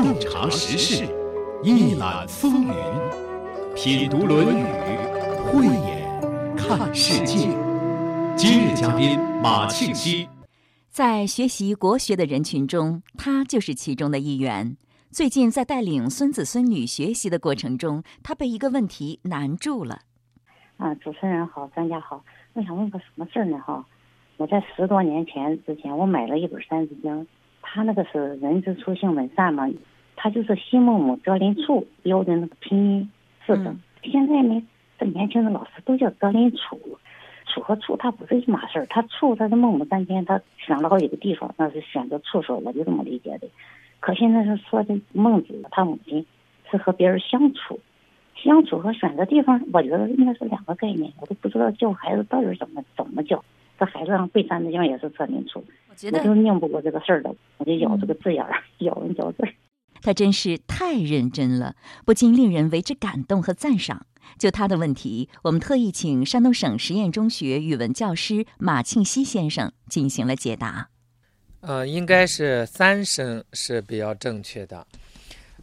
洞察时事，一览风云，品读《论语》，慧眼看世界。今日嘉宾马庆西，在学习国学的人群中，他就是其中的一员。最近在带领孙子孙女学习的过程中，他被一个问题难住了。啊，主持人好，专家好，我想问个什么事儿呢？哈，我在十多年前之前，我买了一本《三字经》，它那个是“人之初，性本善”嘛，它就是西孟母择邻处标的那个拼音是的。现在呢，这年轻的老师都叫择邻处，处和处它不是一码事儿。他处他是孟母三迁，他选了好几个地方，那是选择处所，我就这么理解的。可现在是说的孟子他母亲是和别人相处。相处和选择地方，我觉得应该是两个概念。我都不知道教孩子到底怎么怎么教。这孩子让背三字经也是择邻处，我就拧不过这个事儿的，我就咬这个字眼儿，咬文嚼字儿。他真是太认真了，不禁令人为之感动和赞赏。就他的问题，我们特意请山东省实验中学语文教师马庆西先生进行了解答。呃，应该是三声是比较正确的。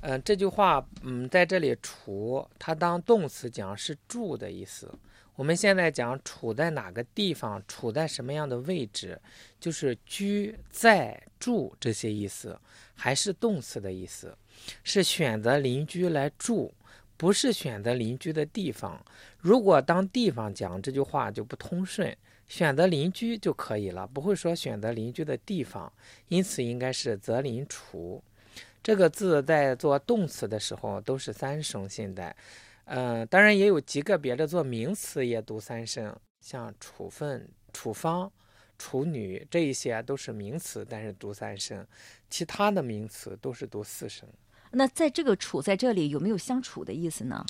嗯，这句话，嗯，在这里“处”它当动词讲是住的意思。我们现在讲处在哪个地方，处在什么样的位置，就是居在住这些意思，还是动词的意思，是选择邻居来住，不是选择邻居的地方。如果当地方讲这句话就不通顺，选择邻居就可以了，不会说选择邻居的地方。因此应该是择邻处。这个字在做动词的时候都是三声现代，嗯，当然也有极个别的做名词也读三声，像处分、处方、处女这一些都是名词，但是读三声，其他的名词都是读四声。那在这个“处”在这里有没有相处的意思呢？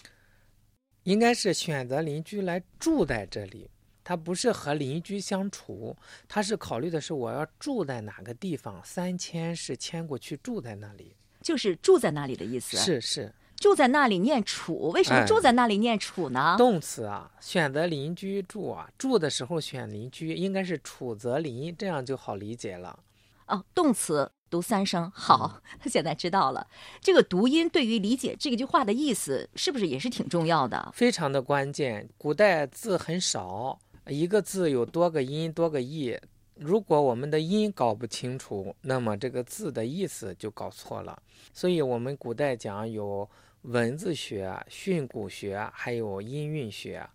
应该是选择邻居来住在这里。他不是和邻居相处，他是考虑的是我要住在哪个地方。三迁是迁过去住在那里，就是住在那里的意思。是是，住在那里念楚，为什么住在那里念楚呢？动词啊，选择邻居住啊，住的时候选邻居，应该是楚则邻，这样就好理解了。哦，动词读三声，好，他 现在知道了。这个读音对于理解这句话的意思，是不是也是挺重要的？非常的关键。古代字很少。一个字有多个音、多个义，如果我们的音搞不清楚，那么这个字的意思就搞错了。所以，我们古代讲有文字学、训诂学，还有音韵学。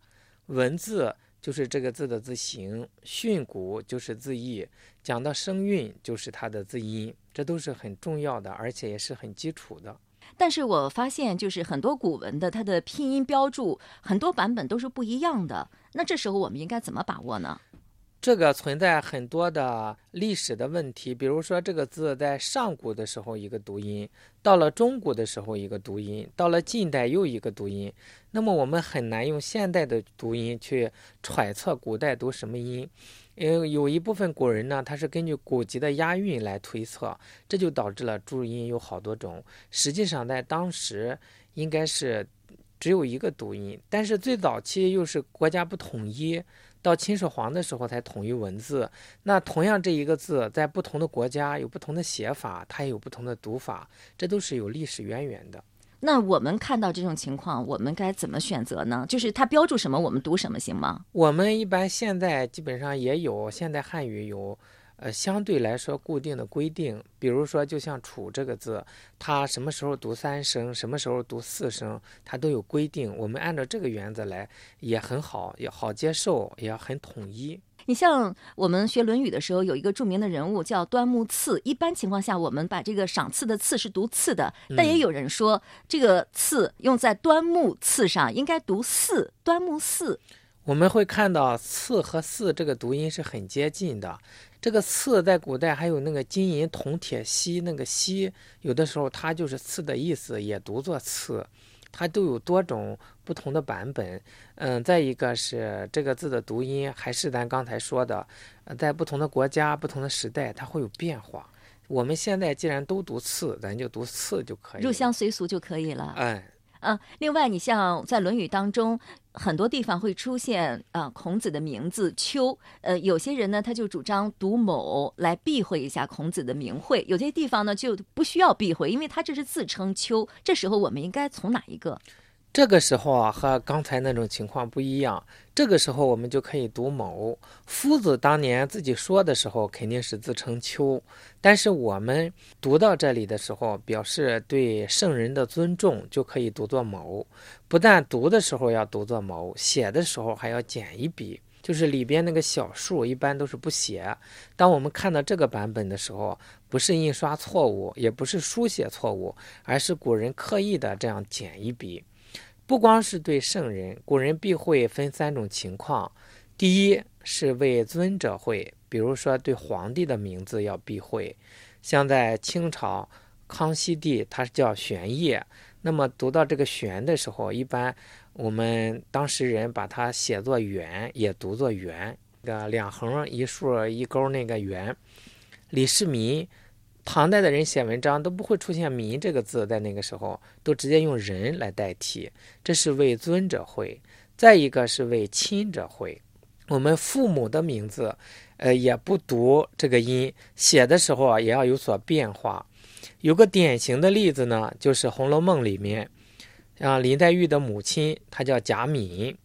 文字就是这个字的字形，训诂就是字义，讲到声韵就是它的字音，这都是很重要的，而且也是很基础的。但是我发现，就是很多古文的它的拼音标注，很多版本都是不一样的。那这时候我们应该怎么把握呢？这个存在很多的历史的问题，比如说这个字在上古的时候一个读音，到了中古的时候一个读音，到了近代又一个读音。那么我们很难用现代的读音去揣测古代读什么音。因为有一部分古人呢，他是根据古籍的押韵来推测，这就导致了注音有好多种。实际上在当时应该是只有一个读音，但是最早期又是国家不统一，到秦始皇的时候才统一文字。那同样这一个字在不同的国家有不同的写法，它也有不同的读法，这都是有历史渊源的。那我们看到这种情况，我们该怎么选择呢？就是它标注什么，我们读什么，行吗？我们一般现在基本上也有现代汉语有，呃，相对来说固定的规定。比如说，就像“楚”这个字，它什么时候读三声，什么时候读四声，它都有规定。我们按照这个原则来，也很好，也好接受，也很统一。你像我们学《论语》的时候，有一个著名的人物叫端木赐。一般情况下，我们把这个赏赐的“赐”是读“赐”的，但也有人说这个“赐”用在端木赐上应该读“四”，端木四。我们会看到“赐”和“四”这个读音是很接近的。这个“赐”在古代还有那个金银铜铁锡那个“锡”，有的时候它就是“赐”的意思，也读作“赐”。它都有多种不同的版本，嗯，再一个是这个字的读音，还是咱刚才说的，在不同的国家、不同的时代，它会有变化。我们现在既然都读“次”，咱就读“次”就可以，入乡随俗就可以了。哎，嗯，另外，你像在《论语》当中，很多地方会出现啊孔子的名字丘，呃，有些人呢他就主张读某来避讳一下孔子的名讳，有些地方呢就不需要避讳，因为他这是自称丘。这时候我们应该从哪一个？这个时候啊，和刚才那种情况不一样。这个时候我们就可以读某。夫子当年自己说的时候，肯定是自称丘。但是我们读到这里的时候，表示对圣人的尊重，就可以读作某。不但读的时候要读作某，写的时候还要减一笔，就是里边那个小数一般都是不写。当我们看到这个版本的时候，不是印刷错误，也不是书写错误，而是古人刻意的这样减一笔。不光是对圣人，古人避讳分三种情况：第一是为尊者讳，比如说对皇帝的名字要避讳，像在清朝康熙帝，他是叫玄烨，那么读到这个玄的时候，一般我们当时人把它写作元，也读作元，个两横一竖一勾那个元。李世民。唐代的人写文章都不会出现“民”这个字，在那个时候都直接用人来代替，这是为尊者讳。再一个是为亲者讳。我们父母的名字，呃，也不读这个音，写的时候啊，也要有所变化。有个典型的例子呢，就是《红楼梦》里面，像林黛玉的母亲，她叫贾敏。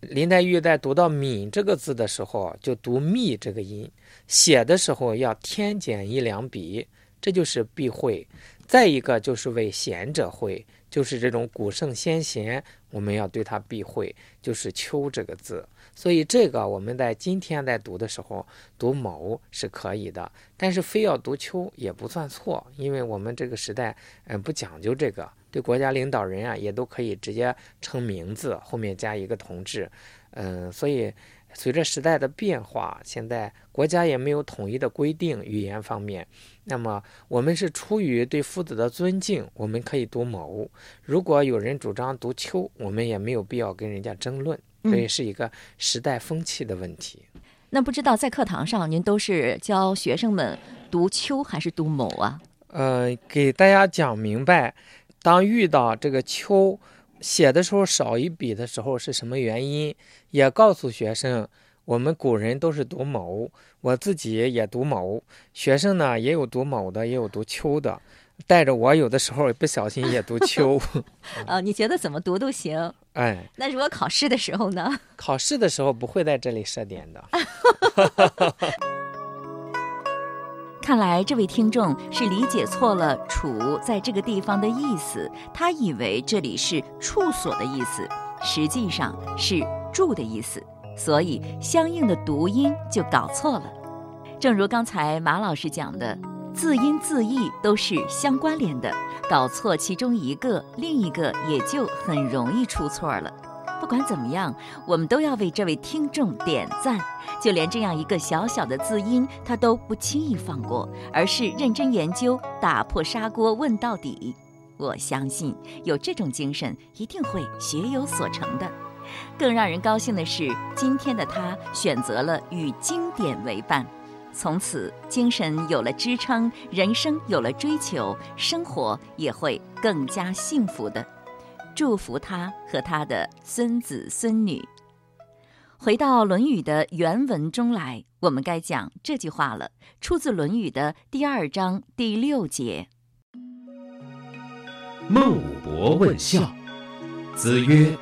林黛玉在读到“敏”这个字的时候，就读“密”这个音，写的时候要添减一两笔。这就是避讳，再一个就是为贤者讳，就是这种古圣先贤，我们要对他避讳，就是“秋”这个字。所以这个我们在今天在读的时候，读“某”是可以的，但是非要读“秋”也不算错，因为我们这个时代，嗯，不讲究这个，对国家领导人啊，也都可以直接称名字，后面加一个同志，嗯，所以。随着时代的变化，现在国家也没有统一的规定语言方面。那么我们是出于对夫子的尊敬，我们可以读谋。如果有人主张读秋，我们也没有必要跟人家争论。所以是一个时代风气的问题。那不知道在课堂上您都是教学生们读秋还是读谋啊？呃，给大家讲明白，当遇到这个秋。写的时候少一笔的时候是什么原因？也告诉学生，我们古人都是读某，我自己也读某，学生呢也有读某的，也有读秋的，带着我有的时候不小心也读秋。呃，你觉得怎么读都行。哎，那如果考试的时候呢？考试的时候不会在这里设点的。看来这位听众是理解错了“处”在这个地方的意思，他以为这里是处所的意思，实际上是住的意思，所以相应的读音就搞错了。正如刚才马老师讲的，字音字义都是相关联的，搞错其中一个，另一个也就很容易出错了。不管怎么样，我们都要为这位听众点赞。就连这样一个小小的字音，他都不轻易放过，而是认真研究，打破砂锅问到底。我相信有这种精神，一定会学有所成的。更让人高兴的是，今天的他选择了与经典为伴，从此精神有了支撑，人生有了追求，生活也会更加幸福的。祝福他和他的孙子孙女。回到《论语》的原文中来，我们该讲这句话了，出自《论语》的第二章第六节。孟武伯问孝，子曰：“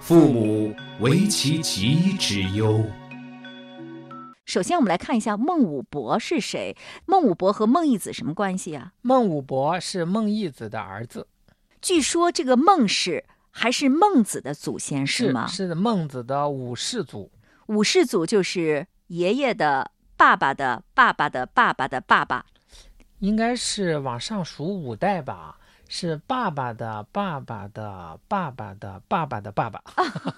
父母为其疾之忧。”首先，我们来看一下孟武伯是谁。孟武伯和孟义子什么关系啊？孟武伯是孟义子的儿子。据说这个孟氏还是孟子的祖先是吗？是的，孟子的五世祖。五世祖就是爷爷的爸爸的爸爸的爸爸的爸爸，应该是往上数五代吧？是爸爸的爸爸的爸爸的爸爸的爸爸。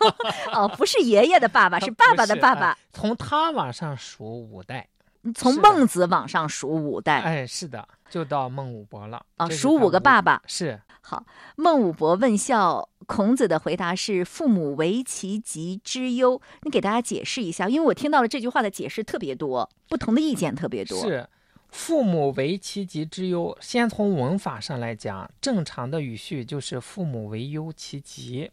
哦，不是爷爷的爸爸，是爸爸的爸爸。从他往上数五代，从孟子往上数五代。哎，是的。就到孟武伯了啊，数五个爸爸是好。孟武伯问孝，孔子的回答是：“父母为其疾之忧。”你给大家解释一下，因为我听到了这句话的解释特别多，不同的意见特别多。是父母为其疾之忧，先从文法上来讲，正常的语序就是父母为忧其疾，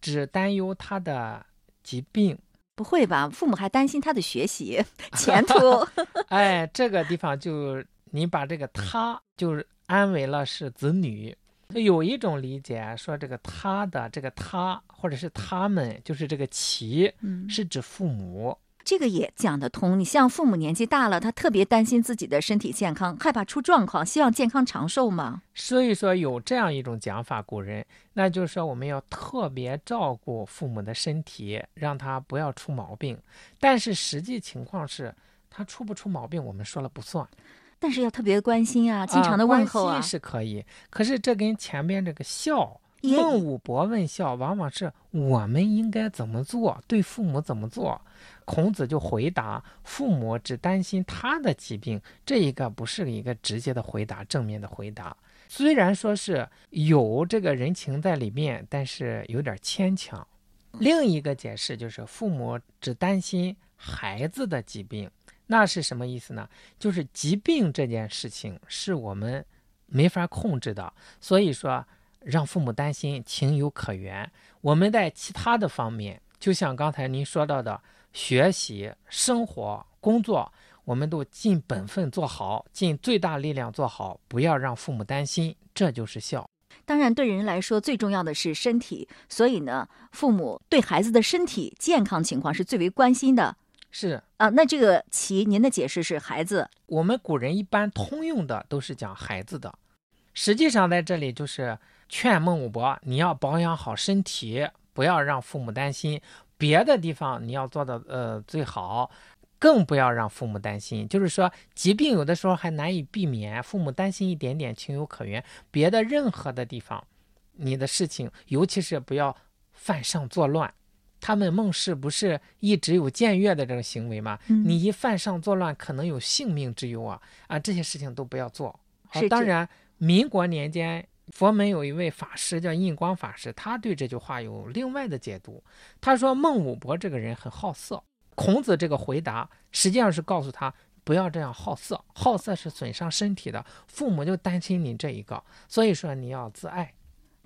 只担忧他的疾病。不会吧？父母还担心他的学习 前途？哎，这个地方就你把这个他就是安为了是子女。有一种理解说，这个他的这个他或者是他们，就是这个其，嗯，是指父母。这个也讲得通。你像父母年纪大了，他特别担心自己的身体健康，害怕出状况，希望健康长寿嘛。所以说有这样一种讲法，古人那就是说我们要特别照顾父母的身体，让他不要出毛病。但是实际情况是他出不出毛病，我们说了不算。但是要特别关心啊，经常的问候啊，是可以。可是这跟前面这个孝，也孟武伯问孝，往往是我们应该怎么做，对父母怎么做。孔子就回答：父母只担心他的疾病，这一个不是一个直接的回答，正面的回答。虽然说是有这个人情在里面，但是有点牵强。另一个解释就是父母只担心孩子的疾病。那是什么意思呢？就是疾病这件事情是我们没法控制的，所以说让父母担心情有可原。我们在其他的方面，就像刚才您说到的学习、生活、工作，我们都尽本分做好，尽最大力量做好，不要让父母担心，这就是孝。当然，对人来说最重要的是身体，所以呢，父母对孩子的身体健康情况是最为关心的。是啊，那这个“其”，您的解释是孩子。我们古人一般通用的都是讲孩子的，实际上在这里就是劝孟武伯，你要保养好身体，不要让父母担心。别的地方你要做的呃最好，更不要让父母担心。就是说，疾病有的时候还难以避免，父母担心一点点情有可原。别的任何的地方，你的事情，尤其是不要犯上作乱。他们孟氏不是一直有僭越的这种行为吗？嗯你一犯上作乱，可能有性命之忧啊！啊，这些事情都不要做。好当然，民国年间，佛门有一位法师叫印光法师，他对这句话有另外的解读。他说孟武伯这个人很好色，孔子这个回答实际上是告诉他不要这样好色，好色是损伤身体的。父母就担心你这一个，所以说你要自爱。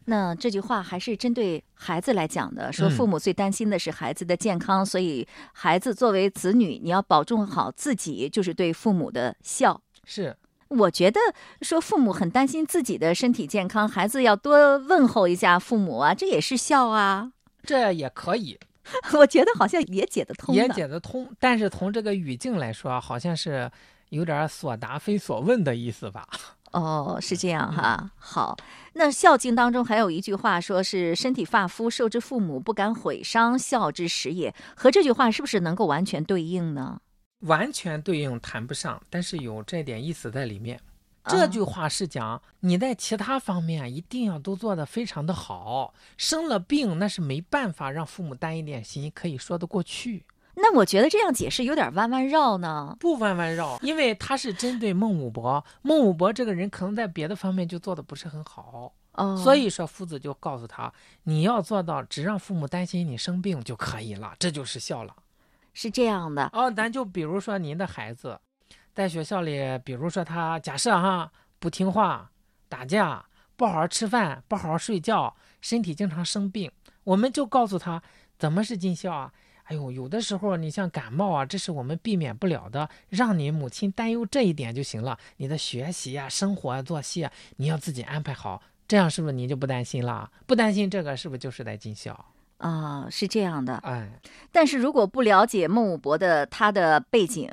那这句话还是针对孩子来讲的，说嗯父母最担心的是孩子的健康，所以孩子作为子女，你要保重好自己，就是对父母的孝。是，我觉得说父母很担心自己的身体健康，孩子要多问候一下父母啊，这也是孝啊。这也可以。我觉得好像也解得通。也解得通，但是从这个语境来说，好像是有点所答非所问的意思吧？哦，是这样哈。好，那《孝经》当中还有一句话，说是“身体发肤，受之父母，不敢毁伤，孝之始也”，和这句话是不是能够完全对应呢？完全对应谈不上，但是有这点意思在里面。啊这句话是讲你在其他方面一定要都做得非常的好，生了病那是没办法让父母担一点心，可以说得过去，那我觉得这样解释有点弯弯绕呢。不弯弯绕，因为他是针对孟武伯，孟武伯这个人可能在别的方面就做得不是很好，哦，所以说夫子就告诉他，你要做到只让父母担心你生病就可以了，这就是孝了。是这样的。哦，咱就比如说您的孩子，在学校里，比如说他假设哈不听话、打架、不好好吃饭、不好好睡觉，身体经常生病，我们就告诉他怎么是尽孝啊。哎呦，有的时候你像感冒啊，这是我们避免不了的，让你母亲担忧这一点就行了。你的学习啊、生活啊、作息啊，你要自己安排好，这样是不是你就不担心了？不担心这个是不是就是在尽孝？啊、是这样的。哎，但是如果不了解孟武伯的他的背景，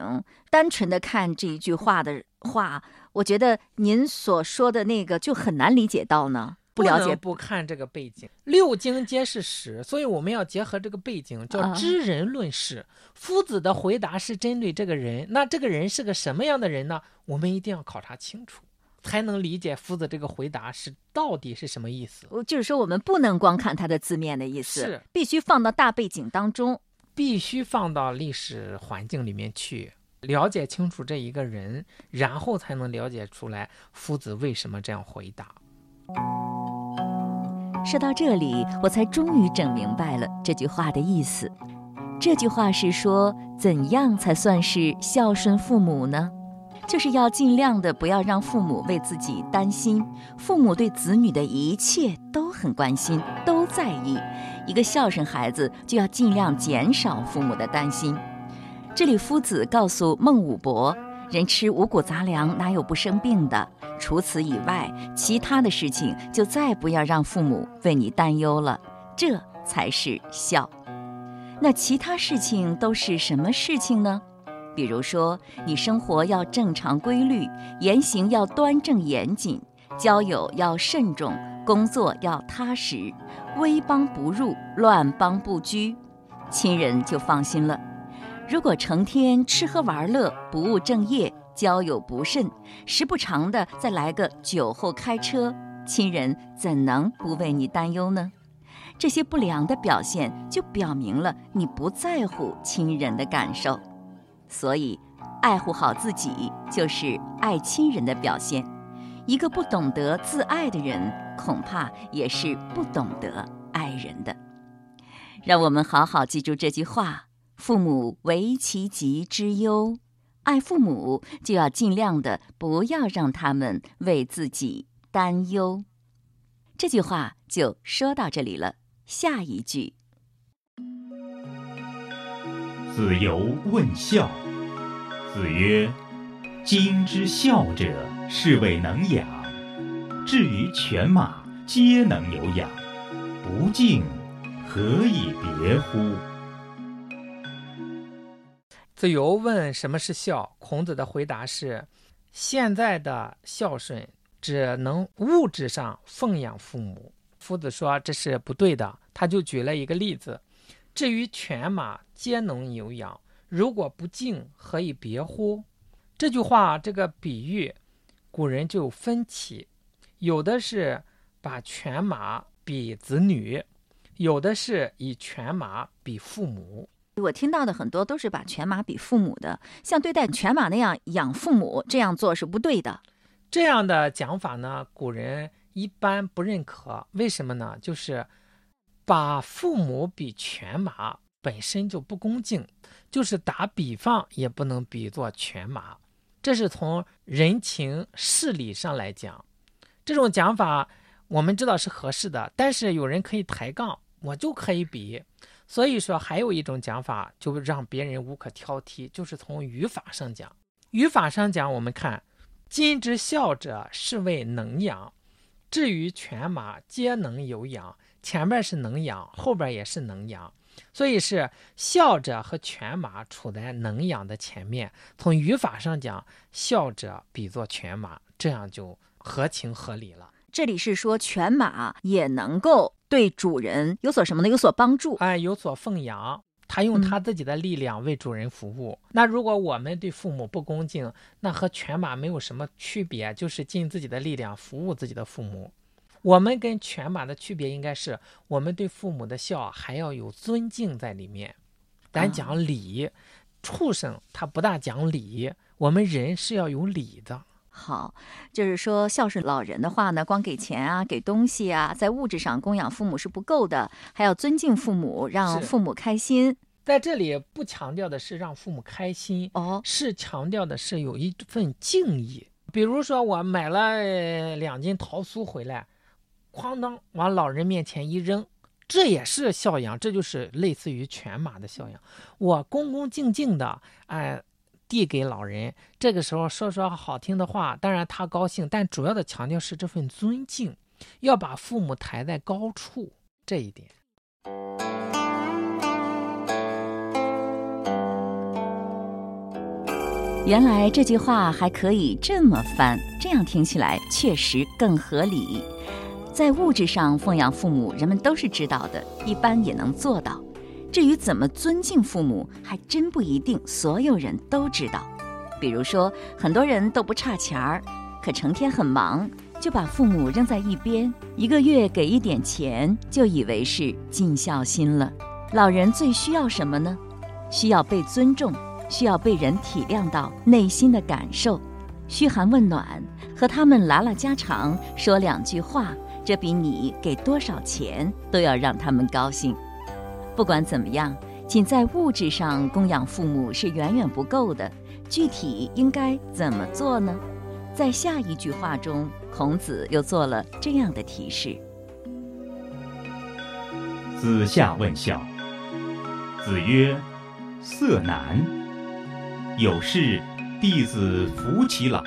单纯的看这一句话的话，我觉得您所说的那个就很难理解到呢。不了解，不看这个背景，六经皆是史，所以我们要结合这个背景，叫啊知人论事。夫子的回答是针对这个人，那这个人是个什么样的人呢？我们一定要考察清楚，才能理解夫子这个回答是到底是什么意思。我就是说我们不能光看他的字面的意思，是必须放到大背景当中。必须放到历史环境里面去，了解清楚这一个人，然后才能了解出来夫子为什么这样回答。说到这里，我才终于整明白了这句话的意思。这句话是说，怎样才算是孝顺父母呢？就是要尽量的不要让父母为自己担心。父母对子女的一切都很关心，都在意。一个孝顺孩子就要尽量减少父母的担心。这里夫子告诉孟武伯：人吃五谷杂粮，哪有不生病的？除此以外，其他的事情就再不要让父母为你担忧了，这才是孝。那其他事情都是什么事情呢？比如说，你生活要正常规律，言行要端正严谨，交友要慎重，工作要踏实，威邦不入，乱邦不居，亲人就放心了。如果成天吃喝玩乐，不务正业。交友不慎，时不常的再来个酒后开车，亲人怎能不为你担忧呢？这些不良的表现就表明了你不在乎亲人的感受，所以爱护好自己就是爱亲人的表现。一个不懂得自爱的人，恐怕也是不懂得爱人的。让我们好好记住这句话：父母为其疾之忧。爱父母，就要尽量的不要让他们为自己担忧。这句话就说到这里了。下一句，子游问孝。子曰：“今之孝者，是谓能养。至于犬马，皆能有养，不敬，何以别乎？”子游问什么是孝，孔子的回答是：现在的孝顺只能物质上奉养父母。夫子说这是不对的，他就举了一个例子：至于犬马，皆能有养，如果不敬，何以别乎？这句话这个比喻，古人就有分歧，有的是把犬马比子女，有的是以犬马比父母。我听到的很多都是把犬马比父母的，像对待犬马那样养父母，这样做是不对的。这样的讲法呢，古人一般不认可。为什么呢？就是把父母比犬马本身就不恭敬，就是打比方也不能比作犬马。这是从人情事理上来讲，这种讲法我们知道是合适的。但是有人可以抬杠，我就可以比。所以说，还有一种讲法，就让别人无可挑剔，就是从语法上讲。语法上讲，我们看“今之孝者，是谓能养；至于犬马，皆能有养。”前面是能养，后边也是能养，所以是孝者和犬马处在能养的前面。从语法上讲，孝者比作犬马，这样就合情合理了。这里是说，犬马也能够。对主人有所什么呢？有所帮助，哎，有所奉养，他用他自己的力量为主人服务。那如果我们对父母不恭敬，那和犬马没有什么区别，就是尽自己的力量服务自己的父母。我们跟犬马的区别应该是，我们对父母的孝还要有尊敬在里面。咱讲礼，畜生他不大讲礼，我们人是要有礼的。好，就是说孝顺老人的话呢，光给钱啊，给东西啊，在物质上供养父母是不够的，还要尊敬父母，让父母开心。在这里不强调的是让父母开心哦，是强调的是有一份敬意。比如说我买了两斤桃酥回来，哐当往老人面前一扔，这也是孝养，这就是类似于犬马的孝养。我恭恭敬敬的，哎。递给老人，这个时候说说好听的话，当然他高兴，但主要的强调是这份尊敬，要把父母抬在高处这一点。原来这句话还可以这么翻，这样听起来确实更合理。在物质上奉养父母，人们都是知道的，一般也能做到。至于怎么尊敬父母，还真不一定所有人都知道。比如说，很多人都不差钱儿，可成天很忙，就把父母扔在一边，一个月给一点钱，就以为是尽孝心了。老人最需要什么呢？需要被尊重，需要被人体谅到内心的感受，嘘寒问暖，和他们拉拉家常，说两句话，这比你给多少钱都要让他们高兴。不管怎么样，仅在物质上供养父母是远远不够的，具体应该怎么做呢？在下一句话中，孔子又做了这样的提示：“子夏问孝。子曰：‘色难。有事，弟子服其劳；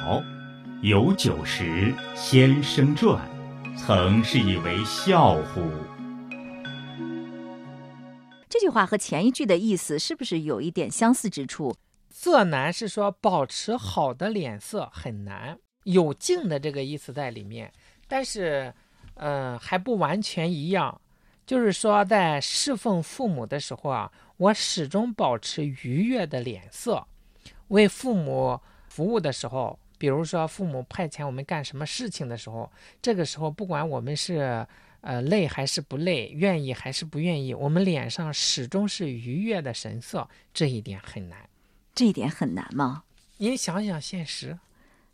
有酒食，先生传。曾是以为孝乎？’”这句话和前一句的意思是不是有一点相似之处？色难是说保持好的脸色很难，有敬的这个意思在里面，但是，嗯，还不完全一样。就是说，在侍奉父母的时候啊，我始终保持愉悦的脸色；为父母服务的时候，比如说父母派遣我们干什么事情的时候，这个时候不管我们是呃累还是不累，愿意还是不愿意，我们脸上始终是愉悦的神色，这一点很难。这一点很难吗？您想想现实，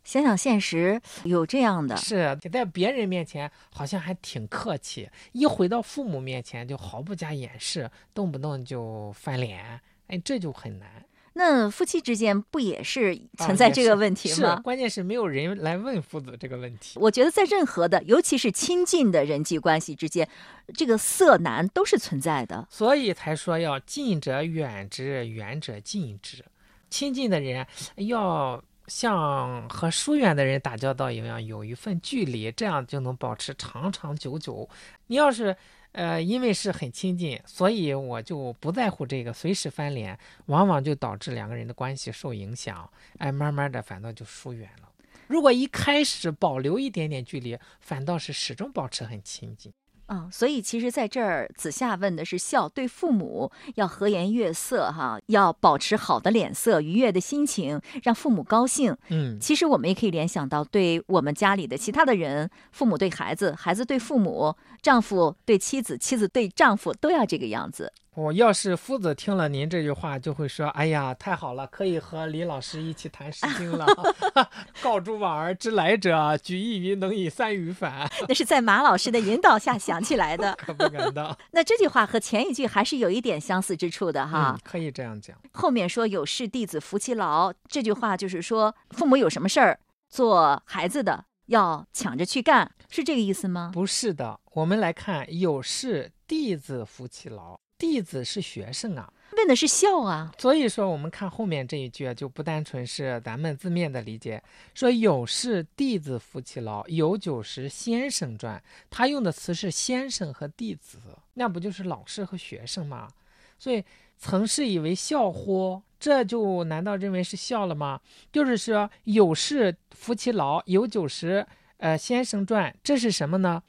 想想现实，有这样的是在别人面前好像还挺客气，一回到父母面前就毫不加掩饰，动不动就翻脸，哎，这就很难。那夫妻之间不也是存在这个问题吗？是，关键是没有人来问夫子这个问题。我觉得在任何的，尤其是亲近的人际关系之间，这个色难都是存在的。所以才说要近者远之，远者近之。亲近的人要像和疏远的人打交道一样，有一份距离，这样就能保持长长久久。你要是呃，因为是很亲近，所以我就不在乎这个，随时翻脸，往往就导致两个人的关系受影响。哎，慢慢的反倒就疏远了。如果一开始保留一点点距离，反倒是始终保持很亲近。嗯，所以其实在这儿，子夏问的是孝，对父母要和颜悦色，哈，要保持好的脸色、愉悦的心情，让父母高兴。嗯，其实我们也可以联想到，对我们家里的其他的人，父母对孩子，孩子对父母，丈夫对妻子，妻子对丈夫，都要这个样子。我要是夫子听了您这句话，就会说：“哎呀，太好了，可以和李老师一起谈《诗经》了。”告诸往而知来者，举一隅能以三隅反。那是在马老师的引导下想起来的，可不敢当。那这句话和前一句还是有一点相似之处的哈。可以这样讲。后面说“有事弟子服其劳”，这句话就是说，父母有什么事儿，做孩子的要抢着去干，是这个意思吗？不是的，我们来看“有事弟子服其劳”。弟子是学生啊，问的是孝啊，所以说我们看后面这一句就不单纯是咱们字面的理解，说有事弟子服其劳，有酒食先生传，他用的词是先生和弟子，那不就是老师和学生吗？所以曾是以为孝乎？这就难道认为是孝了吗？就是说有事服其劳，有酒食，呃，先生传，这是什么呢？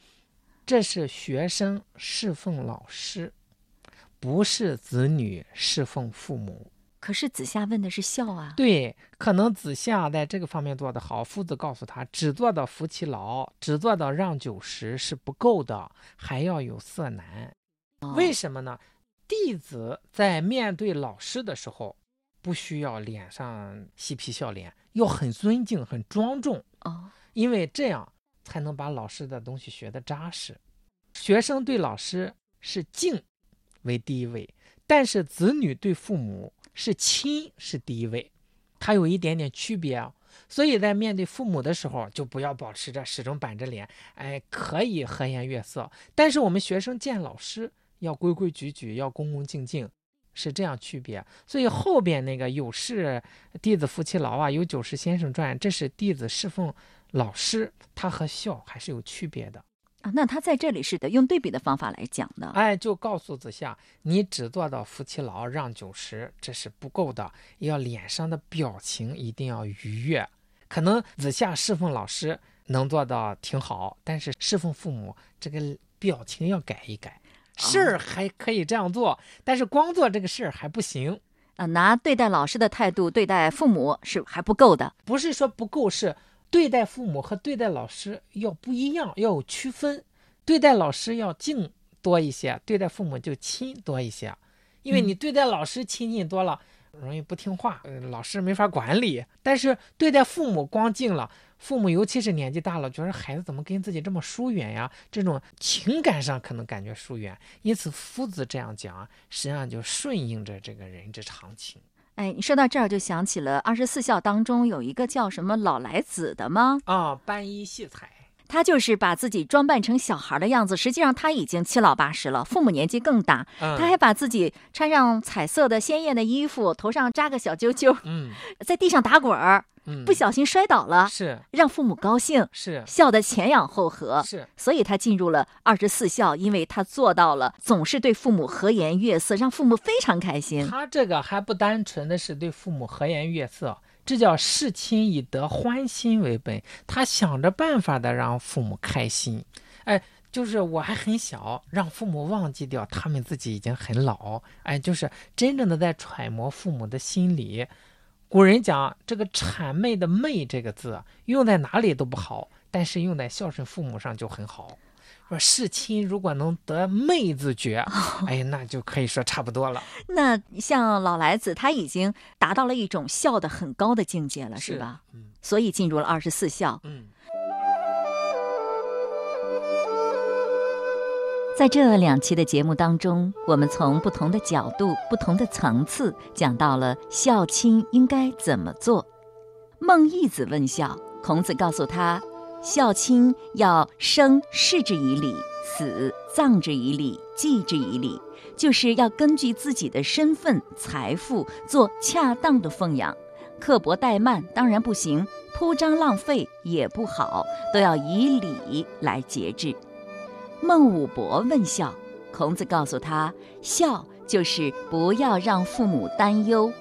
这是学生侍奉老师。不是子女侍奉父母，可是子夏问的是孝啊。对，可能子夏在这个方面做得好。夫子告诉他，只做到扶其老，只做到让九十是不够的，还要有色难。为什么呢？弟子在面对老师的时候，不需要脸上嬉皮笑脸，要很尊敬、很庄重哦，因为这样才能把老师的东西学得扎实。学生对老师是敬。为第一位，但是子女对父母是亲是第一位，它有一点点区别啊。所以在面对父母的时候，就不要保持着始终板着脸，哎，可以和颜悦色。但是我们学生见老师要规规矩矩，要恭恭敬敬，是这样区别。所以后边那个有事弟子服其劳啊，有酒食先生传，这是弟子侍奉老师，他和孝还是有区别的。啊，那他在这里是的，用对比的方法来讲的。哎，就告诉子夏，你只做到夫妻老让九十，这是不够的，要脸上的表情一定要愉悦。可能子夏侍奉老师能做到挺好，但是侍奉父母这个表情要改一改。事儿还可以这样做，但是光做这个事儿还不行。啊，拿对待老师的态度对待父母是还不够的。不是说不够，是。对待父母和对待老师要不一样，要有区分。对待老师要敬多一些，对待父母就亲多一些。因为你对待老师亲近多了，容易不听话，老师没法管理。但是对待父母光敬了，父母尤其是年纪大了，觉得孩子怎么跟自己这么疏远呀？这种情感上可能感觉疏远。因此夫子这样讲，实际上就顺应着这个人之常情。哎，你说到这儿就想起了二十四孝当中有一个叫什么老来子的吗？啊，扮衣戏彩。他就是把自己装扮成小孩的样子，实际上他已经七老八十了，父母年纪更大。嗯他还把自己穿上彩色的鲜艳的衣服，头上扎个小揪揪，嗯在地上打滚儿，嗯，不小心摔倒了，是让父母高兴，是笑得前仰后合。是，所以他进入了二十四孝，因为他做到了总是对父母和颜悦色，让父母非常开心。他这个还不单纯的是对父母和颜悦色，这叫事亲以得欢心为本。他想着办法的让父母开心，哎，就是我还很小，让父母忘记掉他们自己已经很老，哎，就是真正的在揣摩父母的心理。古人讲这个谄媚的“媚”这个字用在哪里都不好，但是用在孝顺父母上就很好。说事亲如果能得媚字诀，哎，那就可以说差不多了。那像老来子，他已经达到了一种孝的很高的境界了，是是吧？嗯所以进入了二十四孝。嗯。在这两期的节目当中，我们从不同的角度、不同的层次讲到了孝亲应该怎么做。孟义子问孝，孔子告诉他，孝亲要生视之以礼，死葬之以礼，祭之以礼，就是要根据自己的身份、财富做恰当的奉养。刻薄怠慢当然不行，铺张浪费也不好，都要以礼来节制。孟武伯问孝，孔子告诉他，孝就是不要让父母担忧。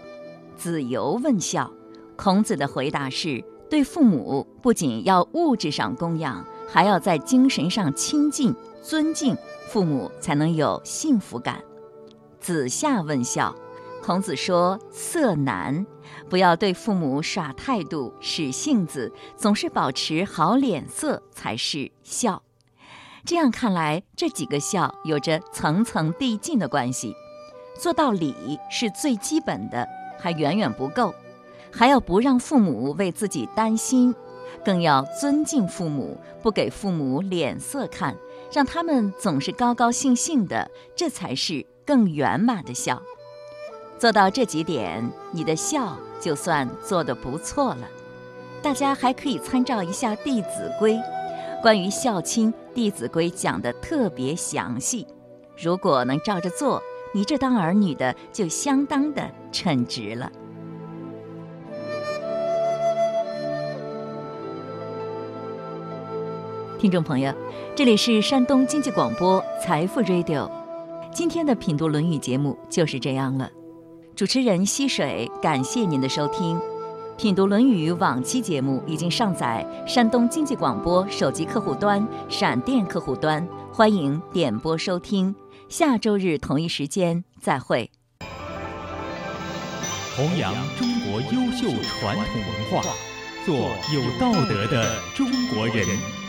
子游问孝，孔子的回答是：对父母不仅要物质上供养，还要在精神上亲近、尊敬，父母才能有幸福感。子夏问孝，孔子说：色难，不要对父母耍态度、使性子，总是保持好脸色才是孝。这样看来，这几个孝有着层层递进的关系。做到礼是最基本的，还远远不够，还要不让父母为自己担心，更要尊敬父母，不给父母脸色看，让他们总是高高兴兴的，这才是更圆满的孝。做到这几点，你的孝就算做得不错了。大家还可以参照一下《弟子规》。关于孝亲，《弟子规》讲的特别详细。如果能照着做，你这当儿女的就相当的称职了。听众朋友，这里是山东经济广播财富 Radio，今天的品读《论语》节目就是这样了。主持人溪水，感谢您的收听。品读《论语》往期节目已经上载山东经济广播手机客户端、闪电客户端，欢迎点播收听。下周日同一时间再会。弘扬中国优秀传统文化，做有道德的中国人。